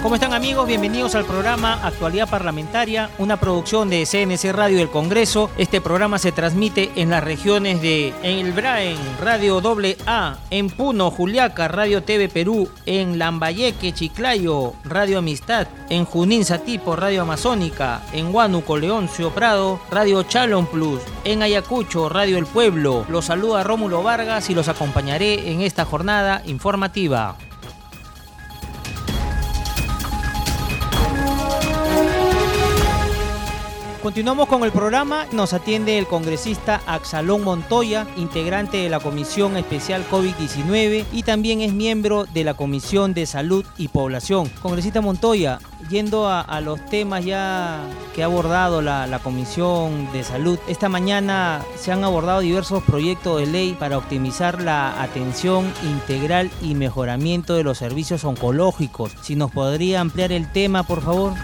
¿Cómo están amigos? Bienvenidos al programa Actualidad Parlamentaria, una producción de CNC Radio del Congreso. Este programa se transmite en las regiones de El Braen, Radio AA, en Puno, Juliaca, Radio TV Perú, en Lambayeque, Chiclayo, Radio Amistad, en Junín Satipo, Radio Amazónica, en Huánuco, Leoncio Prado, Radio Chalon Plus, en Ayacucho, Radio El Pueblo. Los saluda Rómulo Vargas y los acompañaré en esta jornada informativa. Continuamos con el programa. Nos atiende el congresista Axalón Montoya, integrante de la Comisión Especial COVID-19 y también es miembro de la Comisión de Salud y Población. Congresista Montoya, yendo a, los temas ya que ha abordado la, Comisión de Salud, esta mañana se han abordado diversos proyectos de ley para optimizar la atención integral y mejoramiento de los servicios oncológicos. Si nos podría ampliar el tema, por favor.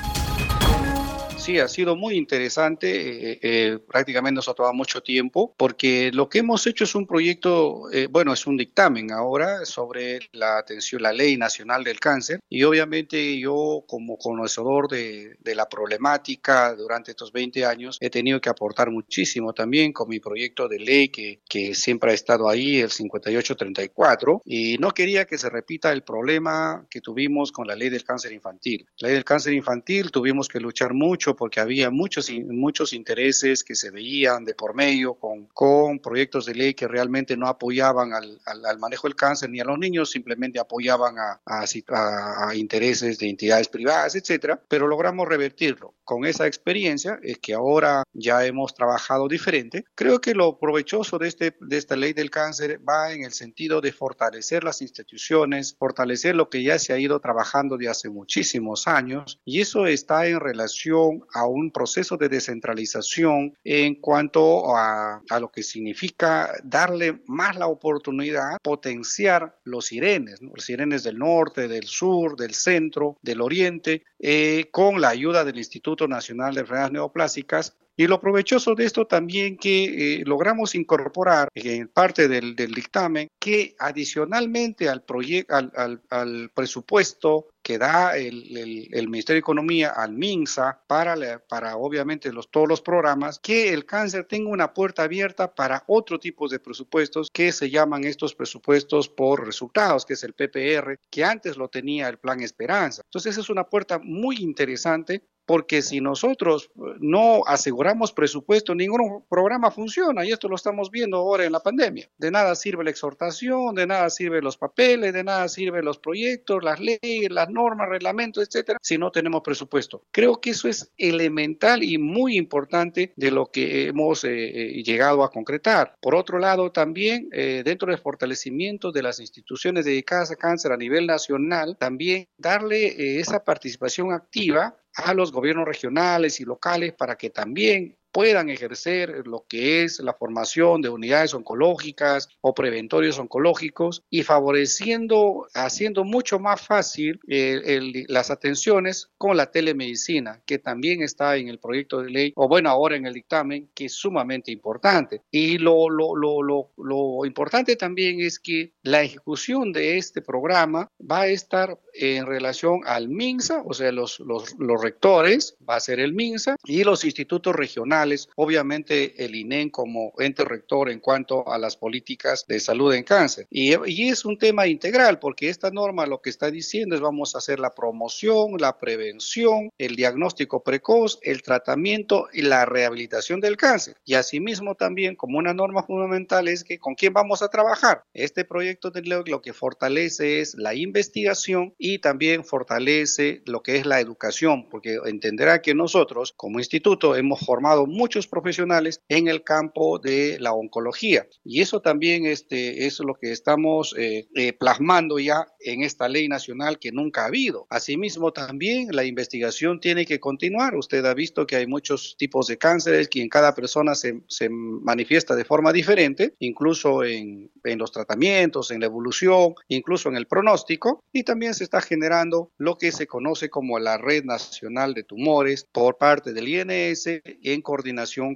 Sí, ha sido muy interesante. Eh, eh, prácticamente nos ha tomado mucho tiempo porque lo que hemos hecho es un proyecto, eh, bueno, es un dictamen ahora sobre la atención, la ley nacional del cáncer. Y obviamente yo como conocedor de, de la problemática durante estos 20 años he tenido que aportar muchísimo también con mi proyecto de ley que, que siempre ha estado ahí, el 5834. Y no quería que se repita el problema que tuvimos con la ley del cáncer infantil. La ley del cáncer infantil tuvimos que luchar mucho porque había muchos, muchos intereses que se veían de por medio con, con proyectos de ley que realmente no apoyaban al, al, manejo del cáncer ni a los niños, simplemente apoyaban a, a, a, intereses de entidades privadas, etcétera, pero logramos revertirlo. Con esa experiencia es que ahora ya hemos trabajado diferente. Creo que lo provechoso de, este, de esta ley del cáncer va en el sentido de fortalecer las instituciones, fortalecer lo que ya se ha ido trabajando de hace muchísimos años y eso está en relación a un proceso de descentralización en cuanto a, lo que significa darle más la oportunidad, potenciar los sirenes, los sirenes del norte, del sur, del centro, del oriente, eh, con la ayuda del Instituto Nacional de Enfermedades Neoplásicas y lo provechoso de esto también que eh, logramos incorporar en parte del, dictamen que adicionalmente al, al, al, presupuesto que da el, el, Ministerio de Economía al MINSA para, para obviamente los, todos los programas, que el cáncer tenga una puerta abierta para otro tipo de presupuestos que se llaman estos presupuestos por resultados, que es el PPR, que antes lo tenía el Plan Esperanza. Entonces, es una puerta muy interesante porque si nosotros eh, no aseguramos presupuesto, ningún programa funciona y esto lo estamos viendo ahora en la pandemia. De nada sirve la exhortación, de nada sirven los papeles, de nada sirven los proyectos, las leyes, las normas, reglamentos, etcétera, si no tenemos presupuesto. Creo que eso es elemental y muy importante de lo que hemos eh, eh, llegado a concretar. Por otro lado, también dentro del fortalecimiento de las instituciones dedicadas a cáncer a nivel nacional, también darle esa participación activa a los gobiernos regionales y locales para que también puedan ejercer lo que es la formación de unidades oncológicas o preventorios oncológicos y favoreciendo, haciendo mucho más fácil las atenciones con la telemedicina, que también está en el proyecto de ley, o bueno, ahora en el dictamen, que es sumamente importante. Y lo, lo, lo, lo, lo importante también es que la ejecución de este programa va a estar en relación al MINSA, o sea, los, los, los rectores, va a ser el MINSA, y los institutos regionales obviamente el INEN como ente rector en cuanto a las políticas de salud en cáncer. Y, y, es un tema integral porque esta norma lo que está diciendo es vamos a hacer la promoción, la prevención, el diagnóstico precoz, el tratamiento y la rehabilitación del cáncer. Y asimismo también como una norma fundamental es que con quién vamos a trabajar. Este proyecto de ley lo que fortalece es la investigación y también fortalece lo que es la educación, porque entenderá que nosotros como instituto hemos formado muchos profesionales en el campo de la oncología. Y eso también este, es lo que estamos eh, eh, plasmando ya en esta ley nacional que nunca ha habido. Asimismo, también la investigación tiene que continuar. Usted ha visto que hay muchos tipos de cánceres que en cada persona se, se manifiesta de forma diferente, incluso en, en los tratamientos, en la evolución, incluso en el pronóstico. Y también se está generando lo que se conoce como la Red Nacional de Tumores por parte del INS en coordinación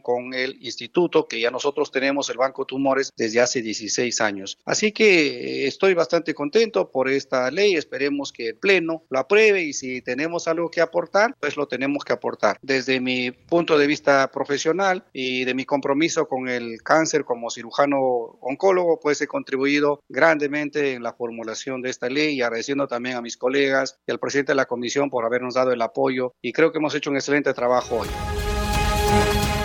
con el instituto que ya nosotros tenemos el Banco Tumores desde hace 16 años. Así que eh, estoy bastante contento por esta ley. Esperemos que el Pleno lo apruebe y si tenemos algo que aportar, pues lo tenemos que aportar. Desde mi punto de vista profesional y de mi compromiso con el cáncer como cirujano oncólogo, pues he contribuido grandemente en la formulación de esta ley y agradeciendo también a mis colegas y al presidente de la comisión por habernos dado el apoyo y creo que hemos hecho un excelente trabajo hoy.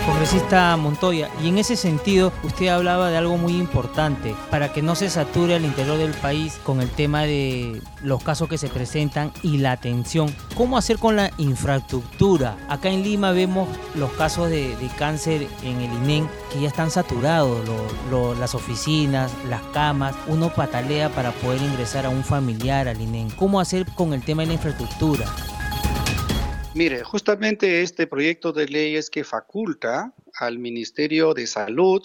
Congresista Montoya, y en ese sentido usted hablaba de algo muy importante, para que no se sature al interior del país con el tema de los casos que se presentan y la atención. ¿Cómo hacer con la infraestructura? Acá en Lima vemos los casos de, cáncer en el INEN que ya están saturados, las oficinas, las camas, uno patalea para poder ingresar a un familiar al INEN. ¿Cómo hacer con el tema de la infraestructura? Mire, justamente este proyecto de ley es que faculta al Ministerio de Salud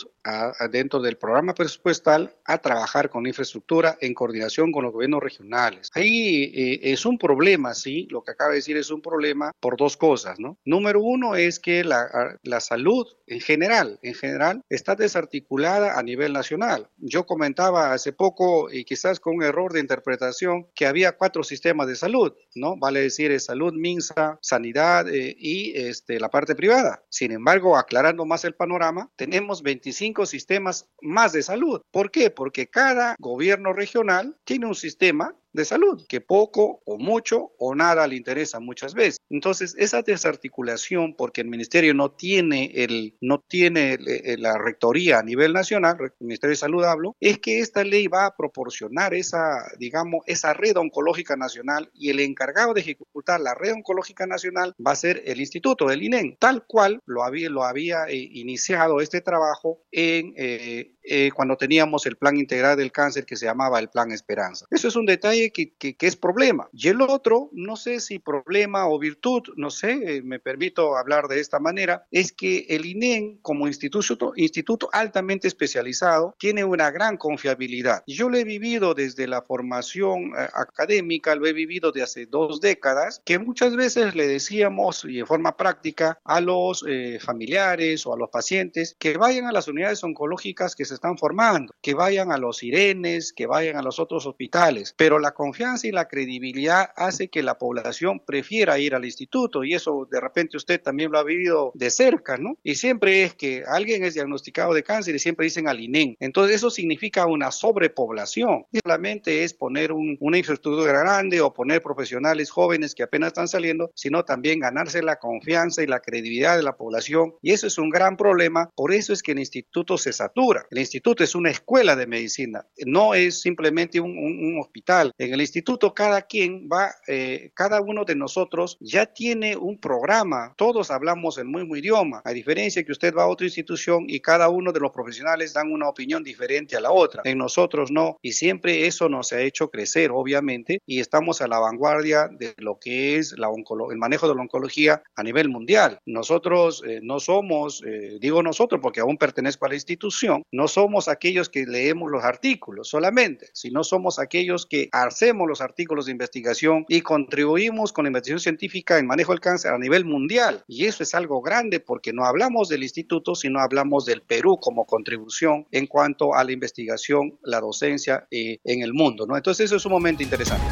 dentro del programa presupuestal a trabajar con infraestructura en coordinación con los gobiernos regionales. Ahí eh, es un problema, sí, lo que acaba de decir es un problema por dos cosas, ¿no? Número uno es que la, la salud en general, en general, está desarticulada a nivel nacional. Yo comentaba hace poco, y quizás con un error de interpretación, que había cuatro sistemas de salud, ¿no? Vale decir, es salud, MINSA, sanidad eh, y este, la parte privada. Sin embargo, aclarando más el panorama, tenemos 25 sistemas más de salud. ¿Por qué? Porque cada gobierno regional tiene un sistema de salud, que poco o mucho o nada le interesa muchas veces. Entonces, esa desarticulación, porque el ministerio no tiene, el, no tiene eh, la rectoría a nivel nacional, el Ministerio de Salud hablo, es que esta ley va a proporcionar esa, digamos, esa red oncológica nacional y el encargado de ejecutar la red oncológica nacional va a ser el instituto del INEN, tal cual lo había, lo había eh, iniciado este trabajo eh, cuando teníamos el plan integral del cáncer que se llamaba el plan Esperanza. Eso es un detalle que, que, es problema. Y el otro, no sé si problema o virtud, no sé, eh, me permito hablar de esta manera, es que el INEN como instituto, instituto altamente especializado tiene una gran confiabilidad. Yo lo he vivido desde la formación eh, académica, lo he vivido de hace dos décadas, que muchas veces le decíamos y en forma práctica a los familiares o a los pacientes que vayan a las unidades oncológicas que se están formando, que vayan a los Irenes, que vayan a los otros hospitales, pero la confianza y la credibilidad hace que la población prefiera ir al instituto y eso de repente usted también lo ha vivido de cerca, ¿no? Y siempre es que alguien es diagnosticado de cáncer y siempre dicen al INEN. Entonces eso significa una sobrepoblación. Y solamente es poner una infraestructura grande o poner profesionales jóvenes que apenas están saliendo, sino también ganarse la confianza y la credibilidad de la población. Y eso es un gran problema. Por eso es que el instituto se satura. El instituto es una escuela de medicina, no es simplemente un, hospital. En el instituto cada quien va, eh, cada uno de nosotros ya tiene un programa, todos hablamos el mismo idioma, a diferencia que usted va a otra institución y cada uno de los profesionales dan una opinión diferente a la otra. En nosotros no, y siempre eso nos ha hecho crecer, obviamente, y estamos a la vanguardia de lo que es la el manejo de la oncología a nivel mundial. Nosotros eh, no somos, eh, digo nosotros porque aún pertenezco a la institución, no somos aquellos que leemos los artículos solamente, sino somos aquellos que hacemos los artículos de investigación y contribuimos con la investigación científica en manejo del cáncer a nivel mundial. Y eso es algo grande porque no hablamos del instituto, sino hablamos del Perú como contribución en cuanto a la investigación, la docencia eh, en el mundo. Entonces eso es un momento interesante.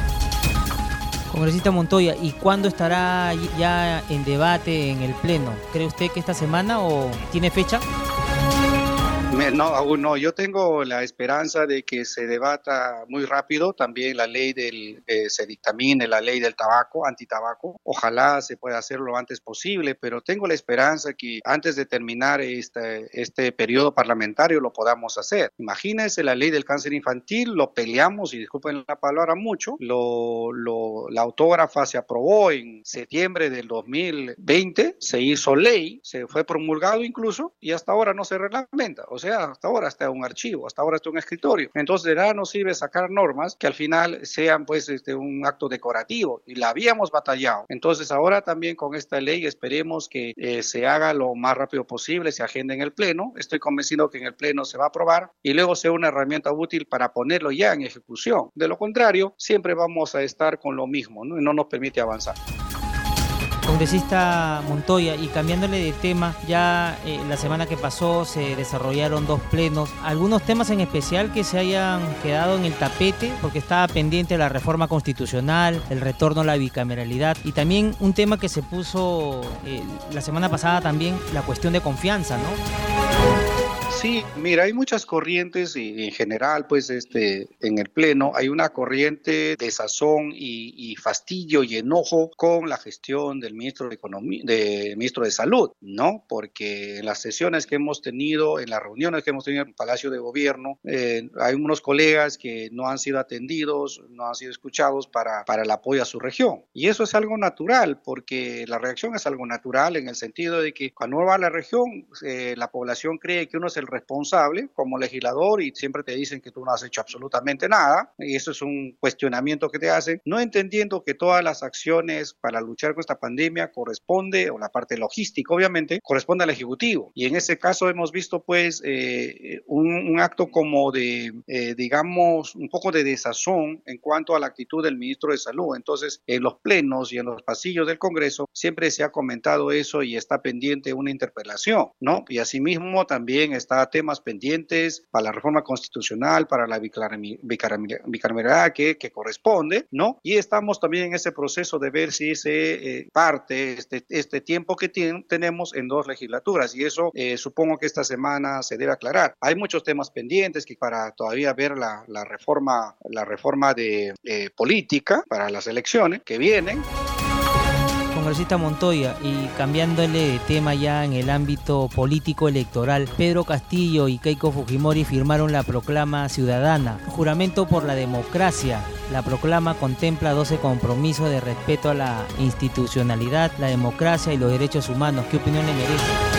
Congresista Montoya, ¿y cuándo estará ya en debate en el Pleno? ¿Cree usted que esta semana o tiene fecha? No, aún no. Yo tengo la esperanza de que se debata muy rápido también la ley del, eh, se dictamine la ley del tabaco, antitabaco. Ojalá se pueda hacer lo antes posible, pero tengo la esperanza que antes de terminar este, este periodo parlamentario lo podamos hacer. Imagínense la ley del cáncer infantil, lo peleamos y disculpen la palabra mucho, la autógrafa se aprobó en septiembre del 2020, se hizo ley, se fue promulgado incluso y hasta ahora no se reglamenta. Sea, hasta ahora está un archivo, hasta ahora está un escritorio. Entonces de nada nos sirve sacar normas que al final sean pues este, un acto decorativo y la habíamos batallado. Entonces ahora también con esta ley esperemos que eh, se haga lo más rápido posible, se agende en el Pleno. Estoy convencido que en el Pleno se va a aprobar y luego sea una herramienta útil para ponerlo ya en ejecución. De lo contrario, siempre vamos a estar con lo mismo ¿no? y no nos permite avanzar. Congresista Montoya, y cambiándole de tema, ya eh, la semana que pasó se desarrollaron dos plenos. ¿Algunos temas en especial que se hayan quedado en el tapete? Porque estaba pendiente la reforma constitucional, el retorno a la bicameralidad y también un tema que se puso eh, la semana pasada también, la cuestión de confianza, ¿no? Sí, mira, hay muchas corrientes y en general, pues, este, en el Pleno hay una corriente de sazón y, fastidio y enojo con la gestión del ministro de Economía, de ministro de Salud, ¿no? Porque en las sesiones que hemos tenido, en las reuniones que hemos tenido en el Palacio de Gobierno, eh, hay unos colegas que no han sido atendidos, no han sido escuchados para, para el apoyo a su región. Y eso es algo natural, porque la reacción es algo natural en el sentido de que cuando uno va a la región, eh, la población cree que uno es el responsable como legislador y siempre te dicen que tú no has hecho absolutamente nada y eso es un cuestionamiento que te hacen, no entendiendo que todas las acciones para luchar con esta pandemia corresponde, o la parte logística obviamente, corresponde al Ejecutivo. Y en ese caso hemos visto pues eh, un, acto como de, eh, digamos, un poco de desazón en cuanto a la actitud del ministro de Salud. Entonces, en los plenos y en los pasillos del Congreso siempre se ha comentado eso y está pendiente una interpelación, ¿no? Y asimismo también está temas pendientes para la reforma constitucional, para la bicameralidad que, que corresponde, ¿no? Y estamos también en ese proceso de ver si se eh, parte este, este tiempo que tenemos en dos legislaturas y eso eh, supongo que esta semana se debe aclarar. Hay muchos temas pendientes que para todavía ver la, la reforma, la reforma de eh, política para las elecciones que vienen congresista Montoya, y cambiándole de tema ya en el ámbito político electoral, Pedro Castillo y Keiko Fujimori firmaron la proclama ciudadana, juramento por la democracia. La proclama contempla 12 compromisos de respeto a la institucionalidad, la democracia y los derechos humanos. ¿Qué opinión le merece?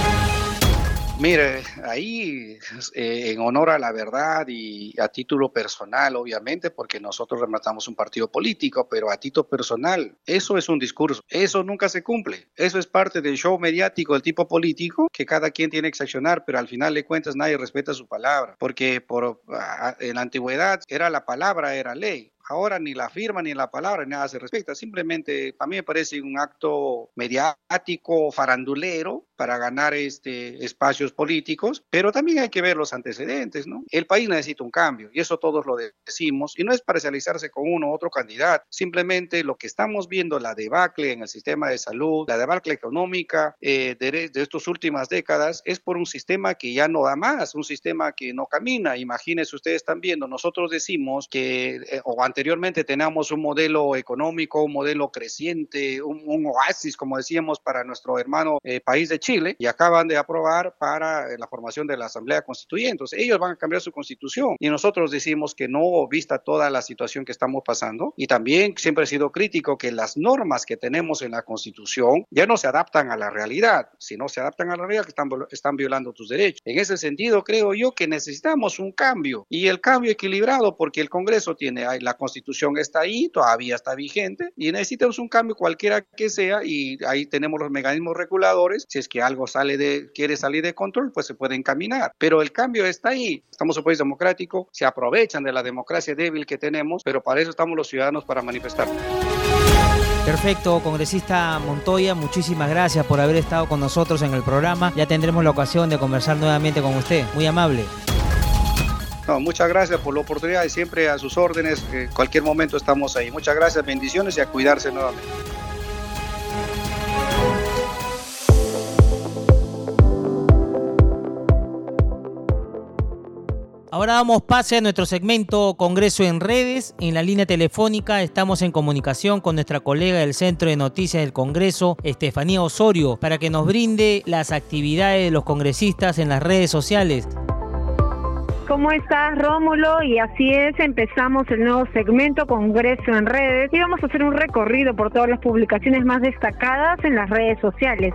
Mire, ahí eh, en honor a la verdad y a título personal, obviamente, porque nosotros rematamos un partido político, pero a título personal, eso es un discurso, eso nunca se cumple, eso es parte del show mediático del tipo político que cada quien tiene que accionar, pero al final de cuentas nadie respeta su palabra, porque por, en la antigüedad era la palabra, era ley, Ahora ni la firma ni la palabra ni nada se respeta. Simplemente a mí me parece un acto mediático, farandulero, para ganar este, espacios políticos, pero también hay que ver los antecedentes, ¿no? El país necesita un cambio y eso todos lo decimos y no es parcializarse con uno u otro candidato, simplemente lo que estamos viendo, la debacle en el sistema de salud, la debacle económica eh, de, de estas últimas décadas, es por un sistema que ya no da más, un sistema que no camina. Imagínense ustedes están viendo, nosotros decimos que, eh, o anteriormente teníamos un modelo económico, un modelo creciente, un, oasis, como decíamos, para nuestro hermano eh, país de Chile, y acaban de aprobar para eh, la formación de la Asamblea Constituyente. Entonces, ellos van a cambiar su constitución y nosotros decimos que no, vista toda la situación que estamos pasando, y también siempre he sido crítico que las normas que tenemos en la constitución ya no se adaptan a la realidad. Si no se adaptan a la realidad, están, están violando tus derechos. En ese sentido, creo yo que necesitamos un cambio y el cambio equilibrado porque el Congreso tiene la constitución está ahí, todavía está vigente y necesitamos un cambio cualquiera que sea y ahí tenemos los mecanismos reguladores. Si es que algo sale de, quiere salir de control, pues se puede encaminar. Pero el cambio está ahí. Estamos en un país democrático, se aprovechan de la democracia débil que tenemos, pero para eso estamos los ciudadanos para manifestar. Perfecto, congresista Montoya, muchísimas gracias por haber estado con nosotros en el programa. Ya tendremos la ocasión de conversar nuevamente con usted. Muy amable muchas gracias por la oportunidad y siempre a sus órdenes. En cualquier momento estamos ahí. Muchas gracias, bendiciones y a cuidarse nuevamente. Ahora damos pase a nuestro segmento Congreso en redes. En la línea telefónica estamos en comunicación con nuestra colega del Centro de Noticias del Congreso, Estefanía Osorio, para que nos brinde las actividades de los congresistas en las redes sociales. ¿Cómo estás, Rómulo? Y así es, empezamos el nuevo segmento Congreso en redes y vamos a hacer un recorrido por todas las publicaciones más destacadas en las redes sociales.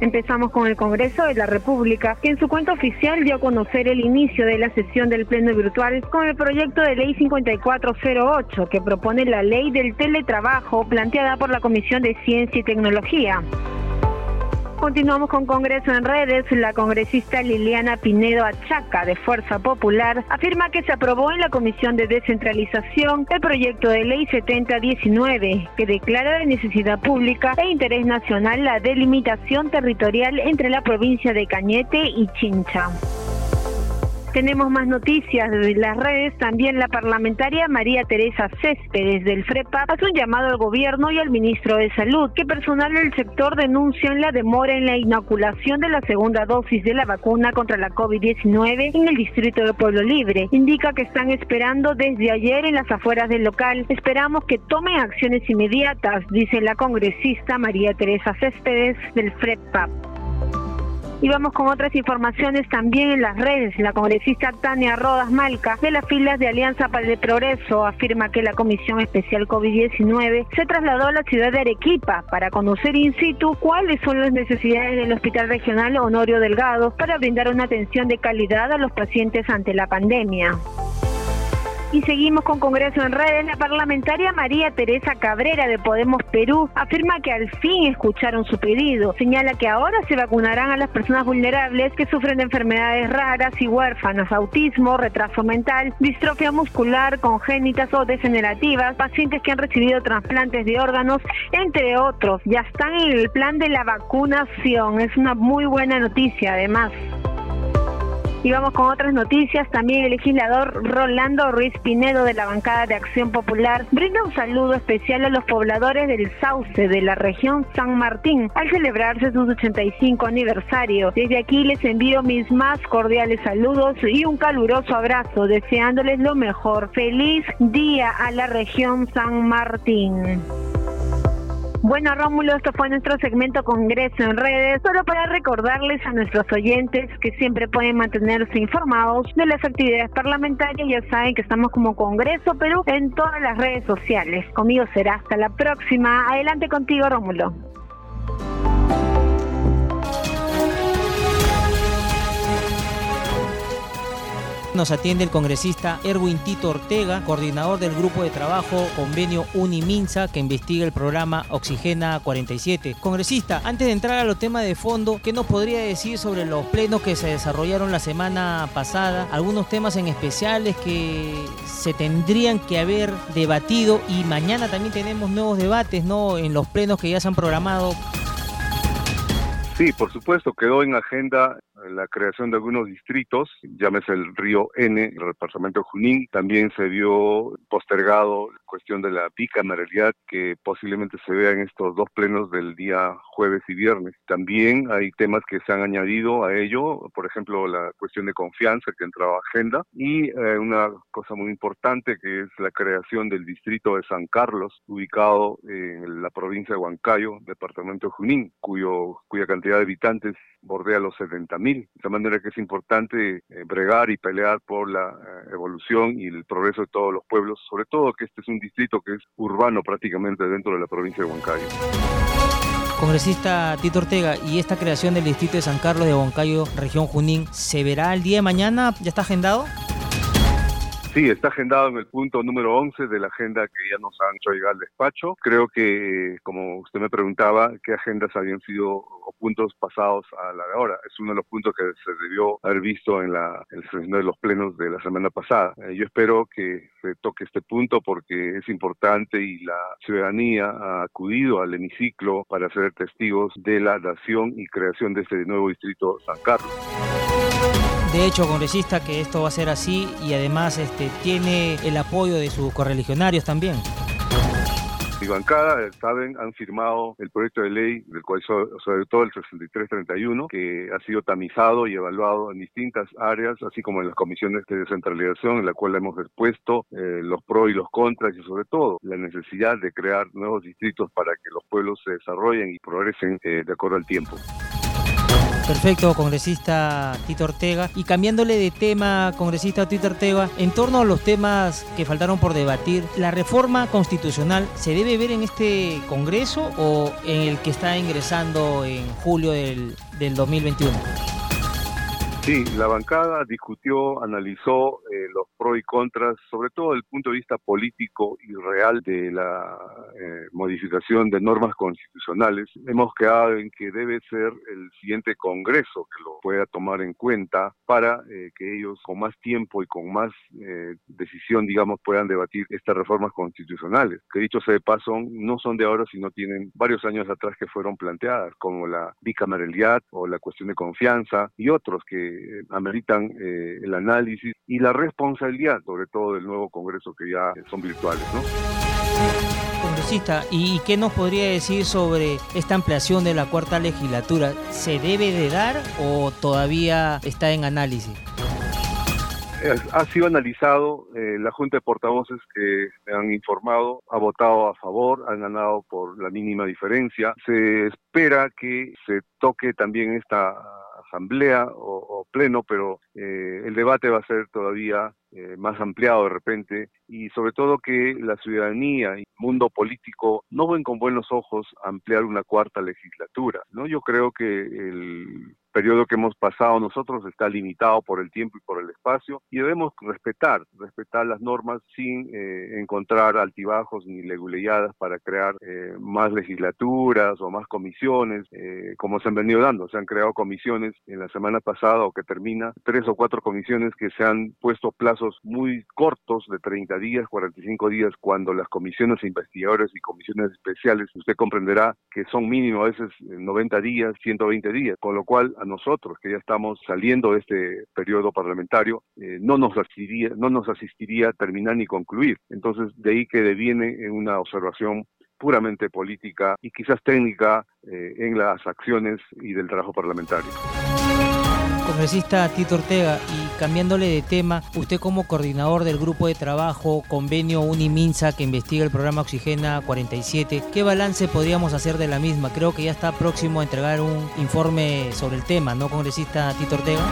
Empezamos con el Congreso de la República, que en su cuenta oficial dio a conocer el inicio de la sesión del Pleno Virtual con el proyecto de ley 5408, que propone la ley del teletrabajo planteada por la Comisión de Ciencia y Tecnología. Continuamos con Congreso en redes. La congresista Liliana Pinedo Achaca, de Fuerza Popular, afirma que se aprobó en la Comisión de Descentralización el proyecto de ley 7019, que declara de necesidad pública e interés nacional la delimitación territorial entre la provincia de Cañete y Chincha. Tenemos más noticias de las redes. También la parlamentaria María Teresa Céspedes del FREPA hace un llamado al gobierno y al ministro de Salud que personal del sector denuncian la demora en la inoculación de la segunda dosis de la vacuna contra la COVID-19 en el distrito de Pueblo Libre. Indica que están esperando desde ayer en las afueras del local. Esperamos que tomen acciones inmediatas, dice la congresista María Teresa Céspedes del FREPA. Y vamos con otras informaciones también en las redes. La congresista Tania Rodas Malca, de las filas de Alianza para el Progreso, afirma que la Comisión Especial COVID-19 se trasladó a la ciudad de Arequipa para conocer in situ cuáles son las necesidades del Hospital Regional Honorio Delgado para brindar una atención de calidad a los pacientes ante la pandemia. Y seguimos con Congreso en redes. La parlamentaria María Teresa Cabrera de Podemos Perú afirma que al fin escucharon su pedido. Señala que ahora se vacunarán a las personas vulnerables que sufren de enfermedades raras y huérfanas, autismo, retraso mental, distrofia muscular, congénitas o degenerativas, pacientes que han recibido trasplantes de órganos, entre otros. Ya están en el plan de la vacunación. Es una muy buena noticia además. Y vamos con otras noticias. También el legislador Rolando Ruiz Pinedo de la bancada de Acción Popular brinda un saludo especial a los pobladores del Sauce de la región San Martín al celebrarse su 85 aniversario. Desde aquí les envío mis más cordiales saludos y un caluroso abrazo, deseándoles lo mejor. Feliz día a la región San Martín. Bueno, Rómulo, esto fue nuestro segmento Congreso en redes, solo para recordarles a nuestros oyentes que siempre pueden mantenerse informados de las actividades parlamentarias. Ya saben que estamos como Congreso Perú en todas las redes sociales. Conmigo será hasta la próxima. Adelante contigo, Rómulo. Nos atiende el congresista Erwin Tito Ortega, coordinador del grupo de trabajo convenio Uniminsa que investiga el programa Oxigena 47. Congresista, antes de entrar a los temas de fondo, ¿qué nos podría decir sobre los plenos que se desarrollaron la semana pasada? Algunos temas en especiales que se tendrían que haber debatido y mañana también tenemos nuevos debates, ¿no? En los plenos que ya se han programado. Sí, por supuesto, quedó en agenda la creación de algunos distritos, llámese el río N, el departamento Junín, también se vio postergado la cuestión de la bicameralidad que posiblemente se vea en estos dos plenos del día jueves y viernes. También hay temas que se han añadido a ello, por ejemplo, la cuestión de confianza que entraba a agenda y eh, una cosa muy importante que es la creación del distrito de San Carlos, ubicado en la provincia de Huancayo, departamento de Junín, cuyo, cuya cantidad de habitantes bordea los 70.000 de manera que es importante eh, bregar y pelear por la eh, evolución y el progreso de todos los pueblos, sobre todo que este es un distrito que es urbano prácticamente dentro de la provincia de Huancayo. Congresista Tito Ortega, ¿y esta creación del distrito de San Carlos de Huancayo, región Junín, se verá el día de mañana? ¿Ya está agendado? Sí, está agendado en el punto número 11 de la agenda que ya nos han hecho llegar al despacho. Creo que, como usted me preguntaba, qué agendas habían sido o puntos pasados a la de ahora. Es uno de los puntos que se debió haber visto en la sesión de los plenos de la semana pasada. Eh, yo espero que se toque este punto porque es importante y la ciudadanía ha acudido al hemiciclo para ser testigos de la nación y creación de este nuevo distrito San Carlos de hecho congresista que esto va a ser así y además este, tiene el apoyo de sus correligionarios también. Mi bancada, saben, han firmado el proyecto de ley, del cual sobre todo el 6331, que ha sido tamizado y evaluado en distintas áreas, así como en las comisiones de descentralización, en la cual hemos expuesto eh, los pros y los contras y sobre todo la necesidad de crear nuevos distritos para que los pueblos se desarrollen y progresen eh, de acuerdo al tiempo. Perfecto, congresista Tito Ortega. Y cambiándole de tema, congresista Tito Ortega, en torno a los temas que faltaron por debatir, ¿la reforma constitucional se debe ver en este Congreso o en el que está ingresando en julio del, del 2021? Sí, la bancada discutió, analizó eh, los pros y contras, sobre todo desde el punto de vista político y real de la eh, modificación de normas constitucionales. Hemos quedado en que debe ser el siguiente Congreso que lo pueda tomar en cuenta para eh, que ellos con más tiempo y con más decisión, digamos, puedan debatir estas reformas constitucionales, que dicho sea de paso, no son de ahora, sino tienen varios años atrás que fueron planteadas, como la bicameralidad o la cuestión de confianza y otros que eh, ameritan eh, el análisis y la responsabilidad, sobre todo del nuevo Congreso que ya son virtuales, ¿no? Congresista, ¿y qué nos podría decir sobre esta ampliación de la cuarta legislatura? ¿Se debe de dar o todavía está en análisis? ha sido analizado, eh, la Junta de Portavoces que han informado ha votado a favor, han ganado por la mínima diferencia. Se espera que se toque también esta asamblea o, pleno, pero eh, el debate va a ser todavía eh, más ampliado de repente y sobre todo que la ciudadanía y el mundo político no ven con buenos ojos ampliar una cuarta legislatura. ¿no? Yo creo que el periodo que hemos pasado nosotros está limitado por el tiempo y por el espacio y debemos respetar, respetar las normas sin eh, encontrar altibajos ni leguleyadas para crear eh, más legislaturas o más comisiones, eh, como se han venido dando. Se han creado comisiones en la semana pasada o que termina, tres o cuatro comisiones que se han puesto plazos muy cortos de 30 días, 45 días, cuando las comisiones investigadores y comisiones especiales, usted comprenderá que son mínimo a veces 90 días, 120 días, con lo cual a nosotros, que ya estamos saliendo de este periodo parlamentario, eh, no, nos asistiría, no nos asistiría terminar ni concluir. Entonces, de ahí que deviene en una observación puramente política y quizás técnica eh, en las acciones y del trabajo parlamentario. Congresista Tito Ortega, y cambiándole de tema, usted como coordinador del grupo de trabajo convenio Uniminsa que investiga el programa Oxigena 47, ¿qué balance podríamos hacer de la misma? Creo que ya está próximo a entregar un informe sobre el tema, ¿no, congresista Tito Ortega?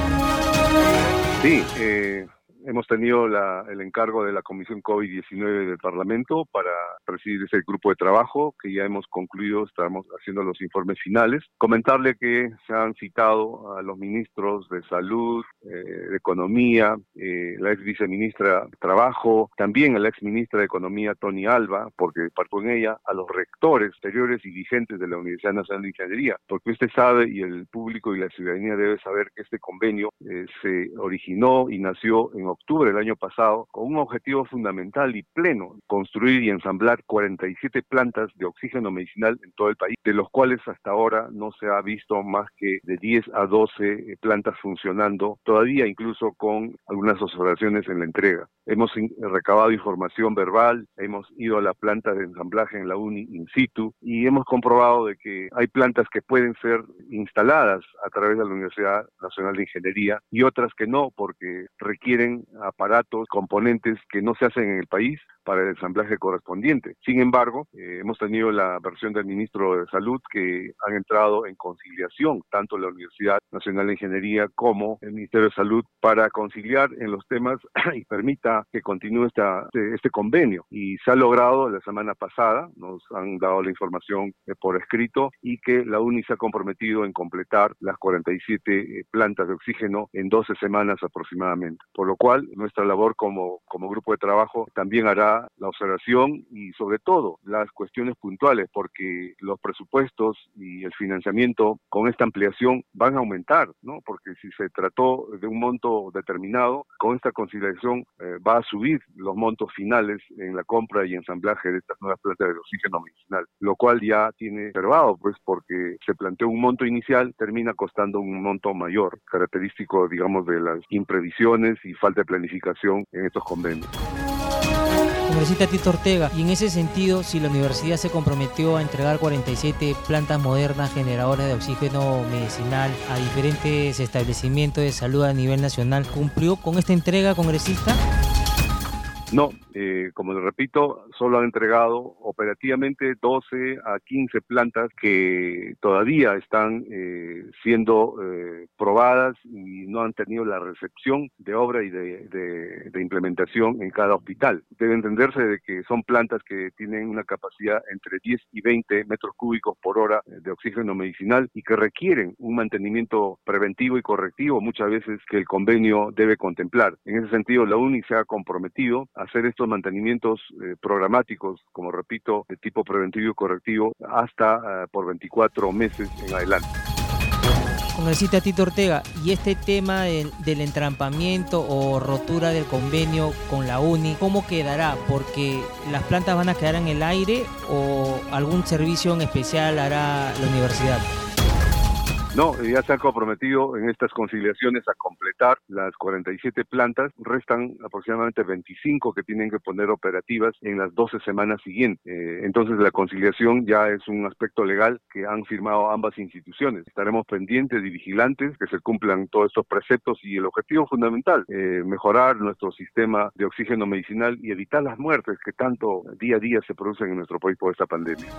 Sí, eh, hemos tenido el encargo de la Comisión COVID-19 del Parlamento para presidir ese grupo de trabajo que ya hemos concluido, estamos haciendo los informes finales. Comentarle que se han citado a los ministros de Salud, eh, de Economía, eh, la ex viceministra de Trabajo, también a la ex ministra de Economía, Tony Alba, porque parto en ella, a los rectores exteriores y vigentes de la Universidad Nacional de Ingeniería, porque usted sabe y el público y la ciudadanía debe saber que este convenio eh, se originó y nació en octubre del año pasado con un objetivo fundamental y pleno, construir y ensamblar 47 plantas de oxígeno medicinal en todo el país, de los cuales hasta ahora no se ha visto más que de 10 a 12 eh, plantas funcionando, todavía incluso con algunas observaciones en la entrega. Hemos recabado información verbal, hemos ido a la planta de ensamblaje en la UNI in situ y hemos comprobado de que hay plantas que pueden ser instaladas a través de la Universidad Nacional de Ingeniería y otras que no porque requieren aparatos, componentes que no se hacen en el país para el ensamblaje correspondiente. Sin embargo, eh, hemos tenido la versión del ministro de Salud que han entrado en conciliación, tanto la Universidad Nacional de Ingeniería como el Ministerio de Salud, para conciliar en los temas y permita que continúe esta, este, este convenio. Y se ha logrado la semana pasada, nos han dado la información eh, por escrito, y que la UNI se ha comprometido en completar las 47 eh, plantas de oxígeno en 12 semanas aproximadamente. Por lo cual, nuestra labor como, como grupo de trabajo también hará la observación y sobre todo las cuestiones puntuales, porque los presupuestos y el financiamiento con esta ampliación van a aumentar, ¿no? Porque si se trató de un monto determinado, con esta conciliación eh, va a subir los montos finales en la compra y ensamblaje de estas nuevas plantas de oxígeno medicinal, lo cual ya tiene observado, pues porque se planteó un monto inicial, termina costando un monto mayor, característico, digamos, de las imprevisiones y falta de planificación en estos convenios. Congresista Tito Ortega, y en ese sentido, si la universidad se comprometió a entregar 47 plantas modernas generadoras de oxígeno medicinal a diferentes establecimientos de salud a nivel nacional, ¿cumplió con esta entrega, congresista? No, eh, como les repito, solo han entregado operativamente 12 a 15 plantas que todavía están eh, siendo eh, probadas y no han tenido la recepción de obra y de, de, implementación en cada hospital. Debe entenderse de que son plantas que tienen una capacidad entre 10 y 20 metros cúbicos por hora de oxígeno medicinal y que requieren un mantenimiento preventivo y correctivo muchas veces que el convenio debe contemplar. En ese sentido, la UNI se ha comprometido hacer estos mantenimientos eh, programáticos, como repito, de tipo preventivo y correctivo, hasta eh, por 24 meses en adelante. Congresista Tito Ortega, y este tema del, del, entrampamiento o rotura del convenio con la UNI, ¿cómo quedará? Porque las plantas van a quedar en el aire o algún servicio en especial hará la universidad. No, ya se han comprometido en estas conciliaciones a completar las 47 plantas. Restan aproximadamente 25 que tienen que poner operativas en las 12 semanas siguientes. Eh, entonces la conciliación ya es un aspecto legal que han firmado ambas instituciones. Estaremos pendientes y vigilantes que se cumplan todos estos preceptos y el objetivo fundamental, eh, mejorar nuestro sistema de oxígeno medicinal y evitar las muertes que tanto día a día se producen en nuestro país por esta pandemia.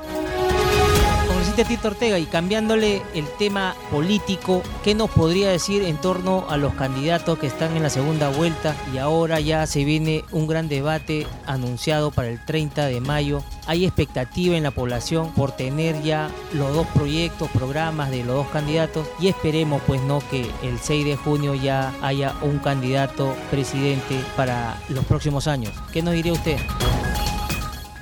Congresista Tito Ortega, y cambiándole el tema político, ¿qué nos podría decir en torno a los candidatos que están en la segunda vuelta y ahora ya se viene un gran debate anunciado para el 30 de mayo? ¿Hay expectativa en la población por tener ya los dos proyectos, programas de los dos candidatos? Y esperemos pues no que el 6 de junio ya haya un candidato presidente para los próximos años. ¿Qué nos diría usted?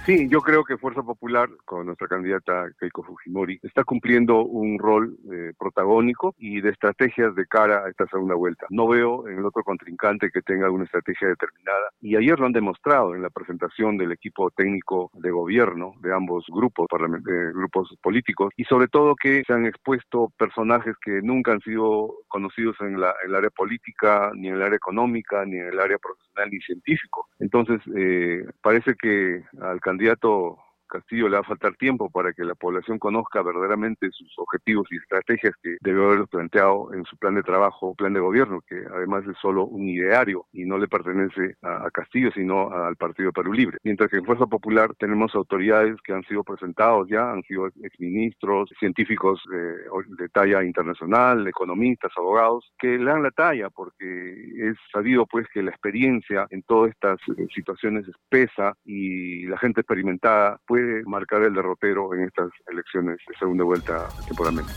Sí, yo creo que Fuerza Popular, con nuestra candidata Keiko Fujimori, está cumpliendo un rol eh, protagónico y de estrategias de cara a esta segunda vuelta. No veo en el otro contrincante que tenga una estrategia determinada y ayer lo han demostrado en la presentación del equipo técnico de gobierno de ambos grupos, eh, grupos políticos y sobre todo que se han expuesto personajes que nunca han sido conocidos en, la, en el área política, ni en el área económica, ni en el área profesional ni científico. Entonces, eh, parece que al candidato candidato Castillo le va a faltar tiempo para que la población conozca verdaderamente sus objetivos y estrategias que debe haber planteado en su plan de trabajo, plan de gobierno, que además es solo un ideario y no le pertenece a, Castillo, sino al Partido Perú Libre. Mientras que en Fuerza Popular tenemos autoridades que han sido presentados ya, han sido exministros, científicos de talla internacional, economistas, abogados, que le dan la talla porque es sabido pues que la experiencia en todas estas eh, situaciones es pesa y la gente experimentada puede marcar el derrotero en estas elecciones de segunda vuelta temporalmente.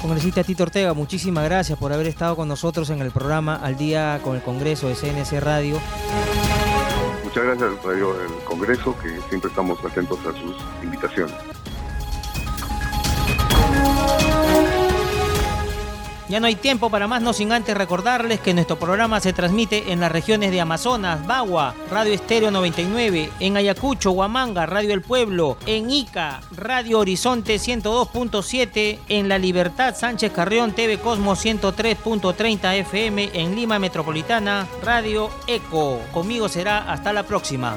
Congresista Tito Ortega, muchísimas gracias por haber estado con nosotros en el programa Al Día con el Congreso de CNC Radio. Muchas gracias al Radio del Congreso, que siempre estamos atentos a sus invitaciones. Ya no hay tiempo para más, no sin antes recordarles que nuestro programa se transmite en las regiones de Amazonas, Bagua, Radio Estéreo 99, en Ayacucho, Huamanga, Radio El Pueblo, en Ica, Radio Horizonte 102.7, en La Libertad, Sánchez Carrión, TV Cosmos 103.30 FM, en Lima Metropolitana, Radio Eco. Conmigo será hasta la próxima.